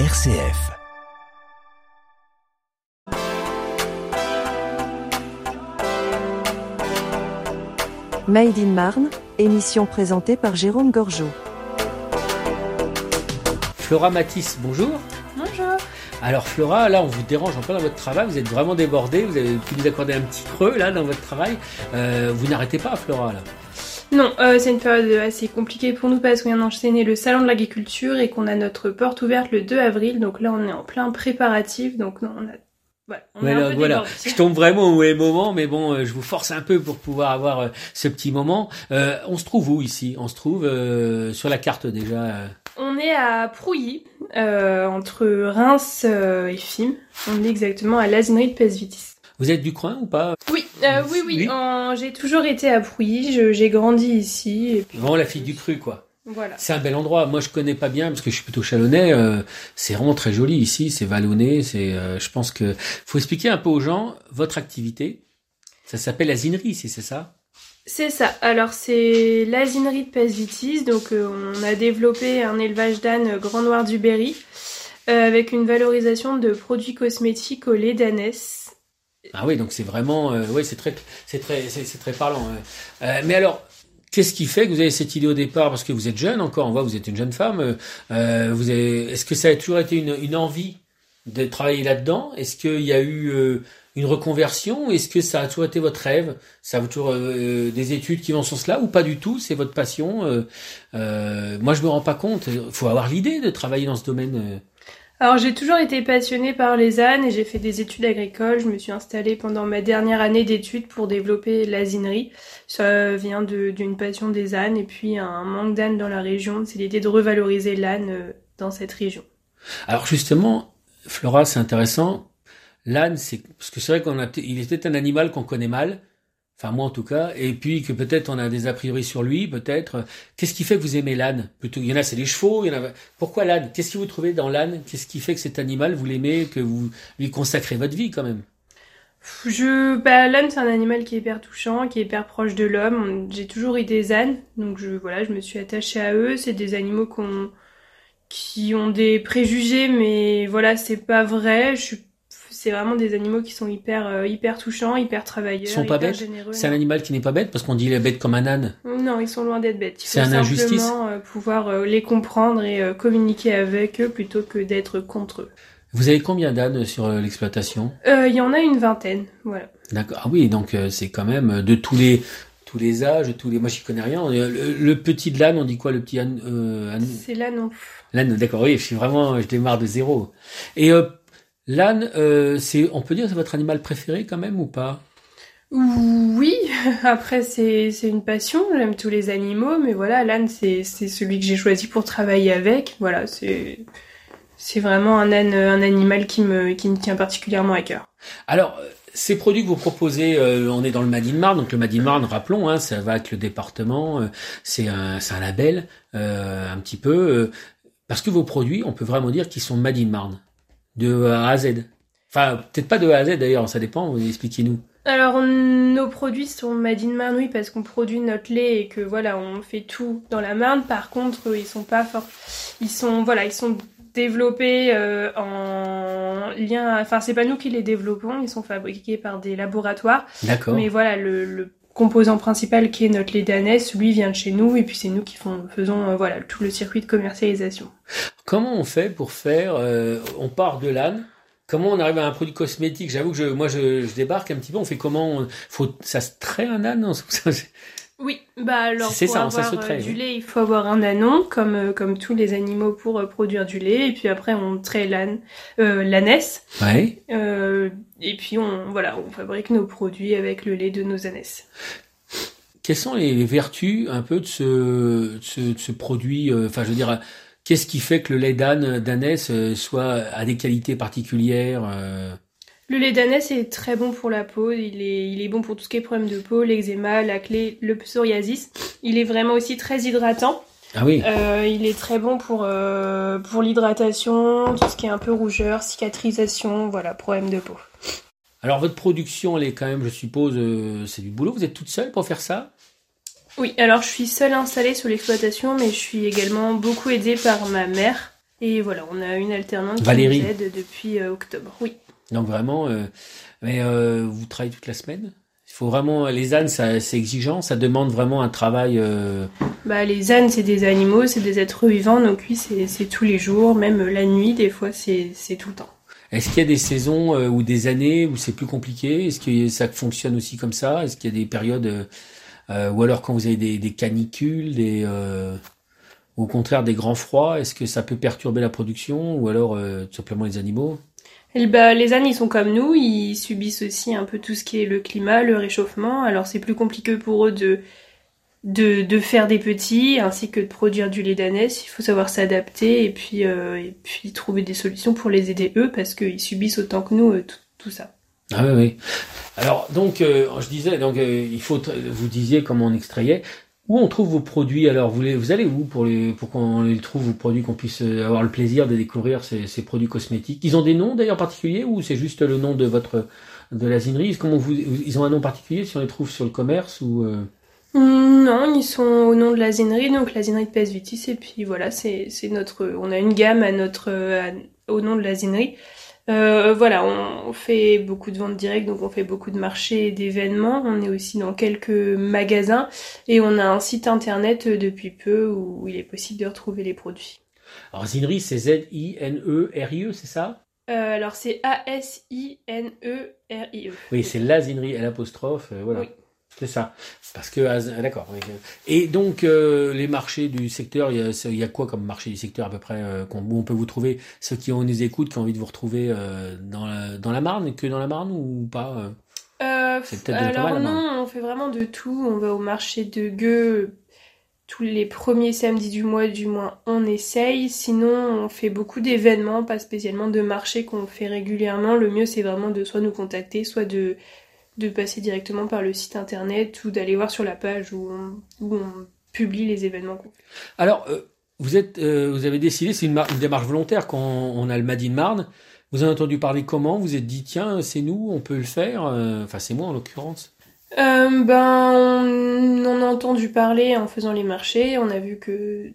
RCF. Made in Marne, émission présentée par Jérôme Gorgeau. Flora Matisse, bonjour. Bonjour. Alors Flora, là on vous dérange un peu dans votre travail, vous êtes vraiment débordé, vous avez pu nous accorder un petit creux là dans votre travail. Euh, vous n'arrêtez pas Flora là Non, euh, c'est une période assez compliquée pour nous parce qu'on vient d'enchaîner le salon de l'agriculture et qu'on a notre porte ouverte le 2 avril. Donc là, on est en plein préparatif. Donc non, on a voilà, on Voilà, je tombe vraiment au mauvais moment, mais bon, euh, je vous force un peu pour pouvoir avoir euh, ce petit moment. Euh, on se trouve où ici? On se trouve euh, sur la carte déjà. On est à Prouilly, entre Reims et Fim. On est exactement à l'asinerie de Pesvitis. Vous êtes du coin ou pas? Oui, euh, oui, oui. Oui. en- J'ai toujours été à Prouilly. je- J'ai grandi ici. Et puis Vraiment la fille du cru quoi. voilà. C'est un bel endroit. Moi, je connais pas bien parce que je suis plutôt chalonnais. euh, c'est vraiment très joli ici. C'est vallonné. C'est, euh, je pense que faut expliquer un peu aux gens votre activité. Ça s'appelle la zinerie, si c'est ça? C'est ça. Alors c'est l'asinerie de Pesvitis. Donc euh, on a développé un élevage d'ânes Grand Noir du Berry euh, avec une valorisation de produits cosmétiques au lait d'ânesse. Ah oui, donc c'est vraiment, euh, ouais, c'est très, c'est très, c'est, très parlant. Euh, mais alors, qu'est-ce qui fait que vous avez cette idée au départ? Parce que vous êtes jeune encore. On voit, vous êtes une jeune femme. euh, euh, vous avez, est-ce que ça a toujours été une, une envie de travailler là-dedans? Est-ce qu'il y a eu euh, une reconversion? Est-ce que ça a toujours été votre rêve? Ça a toujours euh, des études qui vont sur cela ou pas du tout? C'est votre passion euh, euh, Moi, je me rends pas compte. Il faut avoir l'idée de travailler dans ce domaine. Alors j'ai toujours été passionnée par les ânes et j'ai fait des études agricoles. Je me suis installée pendant ma dernière année d'études pour développer l'asinerie. Ça vient d'une passion des ânes et puis un manque d'ânes dans la région. C'est l'idée de revaloriser l'âne euh, dans cette région. Alors justement, Flora, c'est intéressant. L'âne, c'est parce que c'est vrai qu'on a, il peut-être un animal qu'on connaît mal, enfin moi en tout cas, et puis que peut-être on a des a priori sur lui, peut-être. Qu'est-ce qui fait que vous aimez l'âne Plutôt, il y en a, c'est les chevaux. Il y en a. Pourquoi l'âne? Qu'est-ce que vous trouvez dans l'âne? Qu'est-ce qui fait que cet animal vous l'aimez, que vous lui consacrez votre vie quand même? Je, bah, l'âne c'est un animal qui est hyper touchant, qui est hyper proche de l'homme. J'ai toujours eu des ânes, donc je, voilà, je me suis attachée à eux. C'est des animaux qu'on, qui ont des préjugés, mais voilà, c'est pas vrai. C'est vraiment des animaux qui sont hyper, euh, hyper touchants, hyper travailleurs, Ils sont pas hyper bêtes? généreux. C'est un animal qui n'est pas bête parce qu'on dit il est bête comme un âne. Non, ils sont loin d'être bêtes. Il C'est faut un injustice. simplement euh, pouvoir euh, les comprendre et euh, communiquer avec eux plutôt que d'être contre eux. Vous avez combien d'ânes sur euh, l'exploitation? Euh, Il y en a une vingtaine, voilà. D'accord. Ah oui, donc euh, c'est quand même de tous les tous les âges, tous les. Moi, j'y connais rien. Euh, Le, le petit de l'âne, on dit quoi Le petit âne, euh, âne- C'est là non. L'âne, d'accord. Oui, je suis vraiment, je démarre de zéro. Et euh, l'âne, euh, c'est, on peut dire, c'est votre animal préféré quand même ou pas? Oui, après c'est c'est une passion, j'aime tous les animaux, mais voilà, l'âne c'est c'est celui que j'ai choisi pour travailler avec. Voilà, c'est c'est vraiment un âne, un animal qui me qui me tient particulièrement à cœur. Alors, ces produits que vous proposez, euh, on est dans le Made in Marne, donc le Made in Marne, rappelons, hein, ça va avec le département, euh, c'est un, c'est un label, euh, un petit peu, euh, parce que vos produits, on peut vraiment dire qu'ils sont Made in Marne, de A à Z. Enfin, peut-être pas de A à Z d'ailleurs, ça dépend, vous expliquez-nous. Alors nos produits sont made in Marne, oui, parce qu'on produit notre lait et que voilà, on fait tout dans la Marne. Par contre, ils sont pas forts. Ils sont voilà, ils sont développés euh, en lien. Enfin, c'est pas nous qui les développons, ils sont fabriqués par des laboratoires. D'accord. Mais voilà, le, le composant principal qui est notre lait d'ânesse, lui vient de chez nous et puis c'est nous qui faisons euh, voilà tout le circuit de commercialisation. Comment on fait pour faire euh, On part de l'âne? Comment on arrive à un produit cosmétique? J'avoue que je, moi, je, débarque un petit peu. On fait comment Faut, ça se traite un âne Oui, bah alors pour ça, avoir euh, du oui. lait, il faut avoir un anon comme euh, comme tous les animaux pour euh, produire du lait et puis après on traite l'âne euh, l'ânesse Ouais. euh, et puis on voilà, on fabrique nos produits avec le lait de nos ânesses. Quelles sont les vertus un peu de ce, de ce, de ce produit euh, Enfin, je veux dire, qu'est-ce qui fait que le lait d'âne d'ânesse euh, soit à des qualités particulières euh, Le lait d'ânesse est très bon pour la peau, il est, il est bon pour tout ce qui est problème de peau, l'eczéma, l'acné, le psoriasis. Il est vraiment aussi très hydratant. Ah oui. Euh, il est très bon pour, euh, pour l'hydratation, tout ce qui est un peu rougeur, cicatrisation, voilà, problème de peau. Alors votre production, elle est quand même, je suppose, euh, c'est du boulot. Vous êtes toute seule pour faire ça? Oui, alors je suis seule installée sur l'exploitation, mais je suis également beaucoup aidée par ma mère, Et voilà, on a une alternante Valérie. qui nous aide depuis octobre. Oui. Donc vraiment, euh, mais euh, vous travaillez toute la semaine? Il faut vraiment, les ânes, ça- c'est exigeant, ça demande vraiment un travail. euh, Bah, les ânes, c'est des animaux, c'est des êtres vivants, donc oui, c'est c'est tous les jours, même la nuit, des fois, c'est c'est tout le temps. Est-ce qu'il y a des saisons euh, ou des années où c'est plus compliqué? Est-ce que ça fonctionne aussi comme ça? Est-ce qu'il y a des périodes ou alors quand vous avez des, des canicules, des euh, ou au contraire des grands froids, est-ce que ça peut perturber la production? Ou alors euh, tout simplement les animaux? Et bah, les ânes, ils sont comme nous, ils subissent aussi un peu tout ce qui est le climat, le réchauffement. Alors c'est plus compliqué pour eux de, faire des petits, ainsi que de produire du lait d'ânesse. Il faut savoir s'adapter et puis, euh, et puis trouver des solutions pour les aider eux, parce qu'ils subissent autant que nous euh, tout, ça. Ah oui, oui. Alors donc, euh, je disais, donc il faut, vous disiez comment on extrayait. Où on trouve vos produits Alors vous, les, vous allez où pour les, pour qu'on les trouve vos produits, qu'on puisse euh, avoir le plaisir de découvrir ces, ces produits cosmétiques? Ils ont des noms d'ailleurs particuliers ou c'est juste le nom de votre de l'asinerie Comment vous, ils ont un nom particulier si on les trouve sur le commerce ou euh, Hum, Non, ils sont au nom de la zénerie, donc la zénerie de PS Vitis, et puis voilà, c'est notre, on a une gamme à notre, au nom de la zénerie. Euh, voilà, on, fait beaucoup de ventes directes, donc on fait beaucoup de marchés et d'événements. On est aussi dans quelques magasins et on a un site internet depuis peu où il est possible de retrouver les produits. Alors Zinerie, c'est Z-I-N-E-R-I-E, c'est ça? Euh, alors c'est A-S-I-N-E-R-I-E. Oui, c'est la Zinerie, L apostrophe, euh, voilà. Oui. C'est ça. Parce que, ah, d'accord. oui. Et donc, euh, les marchés du secteur, il y, a, il y a quoi comme marché du secteur à peu près euh, qu'on- où on peut vous trouver Ceux qui ont nous écoutent, qui ont envie de vous retrouver euh, dans, la, dans la Marne, que dans la Marne ou pas euh? C'est peut-être alors mal, non, on fait vraiment de tout. On va au marché de Gueux tous les premiers samedis du mois, du moins on essaye. Sinon, on fait beaucoup d'événements, pas spécialement de marchés qu'on fait régulièrement. Le mieux, c'est vraiment de soit nous contacter, soit de, de passer directement par le site internet ou d'aller voir sur la page où on, où on publie les événements. Alors, euh, vous êtes, euh, vous avez décidé, c'est une, mar- une démarche volontaire quand on a le Made in Marne. Vous en avez entendu parler comment? Vous vous êtes dit, tiens, c'est nous, on peut le faire. euh, Enfin, c'est moi en l'occurrence. Euh, ben, on en a entendu parler en faisant les marchés. On a vu que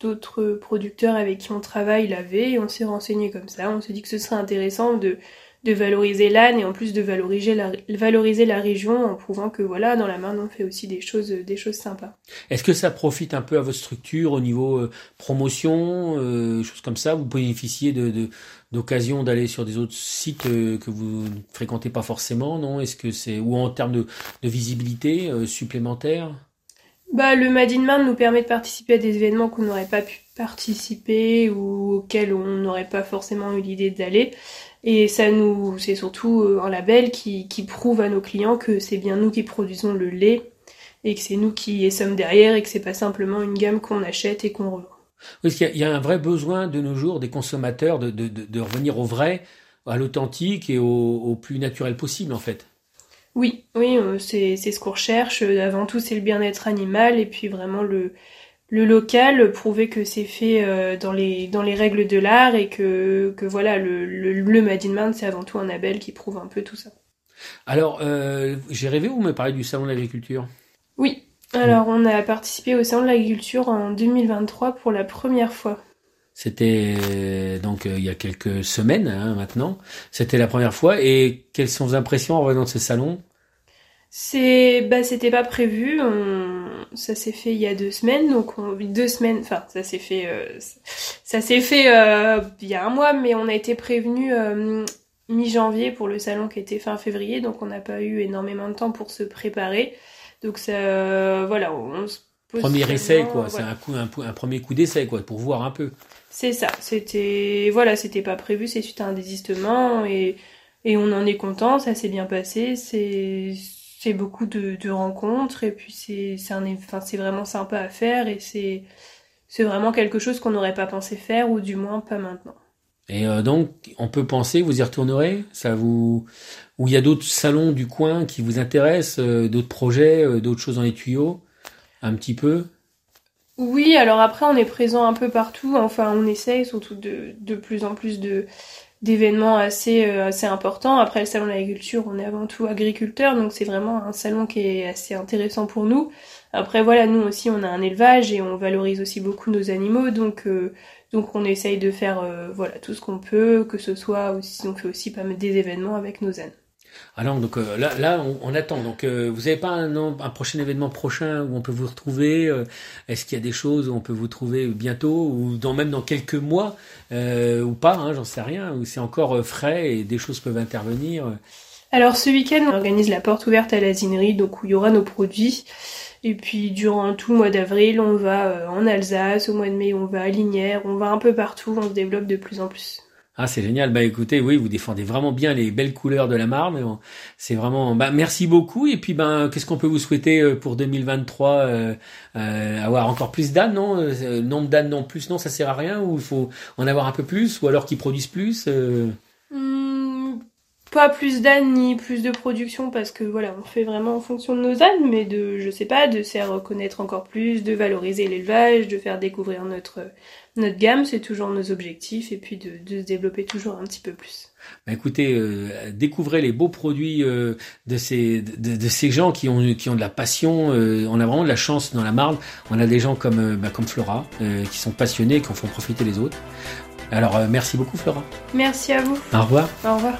d'autres producteurs avec qui on travaille l'avaient et on s'est renseigné comme ça. On s'est dit que ce serait intéressant de, de valoriser l'âne et en plus de valoriser la, valoriser la région en prouvant que voilà, dans la Marne, on fait aussi des choses, des choses sympas. Est-ce que ça profite un peu à votre structure au niveau euh, promotion, euh, choses comme ça? Vous bénéficiez de, de- d'occasions d'aller sur des autres sites euh, que vous ne fréquentez pas forcément, non? Est-ce que c'est ou en termes de, de visibilité euh, supplémentaire? Bah, le Made in Marne nous permet de participer à des événements qu'on n'aurait pas pu participer ou auxquels on n'aurait pas forcément eu l'idée d'aller. Et ça nous, c'est surtout euh, un label qui, qui prouve à nos clients que c'est bien nous qui produisons le lait et que c'est nous qui sommes derrière et que c'est pas simplement une gamme qu'on achète et qu'on revend. Parce qu'il y a, il y a un vrai besoin de nos jours des consommateurs de, de, de, de revenir au vrai, à l'authentique et au, au plus naturel possible en fait. Oui, oui, euh, c'est c'est ce qu'on recherche. Euh, Avant tout, c'est le bien-être animal et puis vraiment le le local, prouver que c'est fait euh, dans les dans les règles de l'art et que que voilà le le, le Made in Marne, c'est avant tout un label qui prouve un peu tout ça. Alors, euh, j'ai rêvé, vous me parlez du salon de l'agriculture. Oui. Alors, on a participé au salon de l'agriculture en 2023 pour la première fois. C'était euh, donc euh, il y a quelques semaines hein, maintenant. C'était la première fois. Et quelles sont vos impressions en revenant de ce salon? C'est bah c'était pas prévu, on- ça s'est fait il y a deux semaines, donc on... deux semaines, enfin ça s'est fait euh, ça s'est fait euh, il y a un mois, mais on a été prévenu euh, mi-janvier pour le salon qui était fin février, donc on n'a pas eu énormément de temps pour se préparer. Donc ça voilà, on se pose Premier essai, quoi. C'est voilà. un, coup, un, pou- un premier coup d'essai, quoi, pour voir un peu. C'est ça, c'était voilà, c'était pas prévu, c'est suite à un désistement et et on en est content, ça s'est bien passé, c'est c'est beaucoup de, de rencontres et puis c'est c'est un enfin c'est vraiment sympa à faire et c'est c'est vraiment quelque chose qu'on n'aurait pas pensé faire ou du moins pas maintenant. Et euh, donc, on peut penser, vous y retournerez? Ça vous ou il y a d'autres salons du coin qui vous intéressent, euh, d'autres projets, euh, d'autres choses dans les tuyaux, un petit peu? Oui, alors après on est présent un peu partout, enfin on essaye surtout de, de plus en plus de, d'événements assez assez importants. Après le salon de l'agriculture, on est avant tout agriculteur, donc c'est vraiment un salon qui est assez intéressant pour nous. Après voilà, nous aussi on a un élevage et on valorise aussi beaucoup nos animaux, donc donc on essaye de faire voilà tout ce qu'on peut, que ce soit aussi on fait aussi pas des événements avec nos ânes. Alors donc euh, là, là on, attend. Donc euh, vous n'avez pas un, prochain événement prochain où on peut vous retrouver euh, Est-ce qu'il y a des choses où on peut vous trouver bientôt ou même dans quelques mois ou pas hein, J'en sais rien. Ou c'est encore frais et des choses peuvent intervenir. Alors ce week-end, on organise la porte ouverte à l'asinerie, donc où il y aura nos produits. Et puis durant tout le mois d'avril, on va en Alsace, au mois de mai, on va à Linière, on va un peu partout, on se développe de plus en plus. Ah, c'est génial. Bah écoutez, oui, vous défendez vraiment bien les belles couleurs de la Marne. C'est vraiment. Bah merci beaucoup. Et puis ben, qu'est-ce qu'on peut vous souhaiter euh, pour 2023 euh, euh, Avoir encore plus d'ânes, non euh, Nombre d'ânes non plus, non, ça sert à rien. Ou il faut en avoir un peu plus, ou alors qu'ils produisent plus pas plus d'ânes ni plus de production parce que voilà, on fait vraiment en fonction de nos ânes, mais de, je sais pas, de faire reconnaître encore plus, de valoriser l'élevage, de faire découvrir notre, notre gamme, c'est toujours nos objectifs, et puis de, de se développer toujours un petit peu plus. Bah écoutez, euh, découvrez les beaux produits euh, de ces de, de, ces gens qui ont qui ont de la passion. Euh, on a vraiment de la chance dans la Marne. On a des gens comme bah, comme Flora qui sont passionnés, qui en font profiter les autres. Alors merci beaucoup Flora. Merci à vous. Au revoir. Au revoir.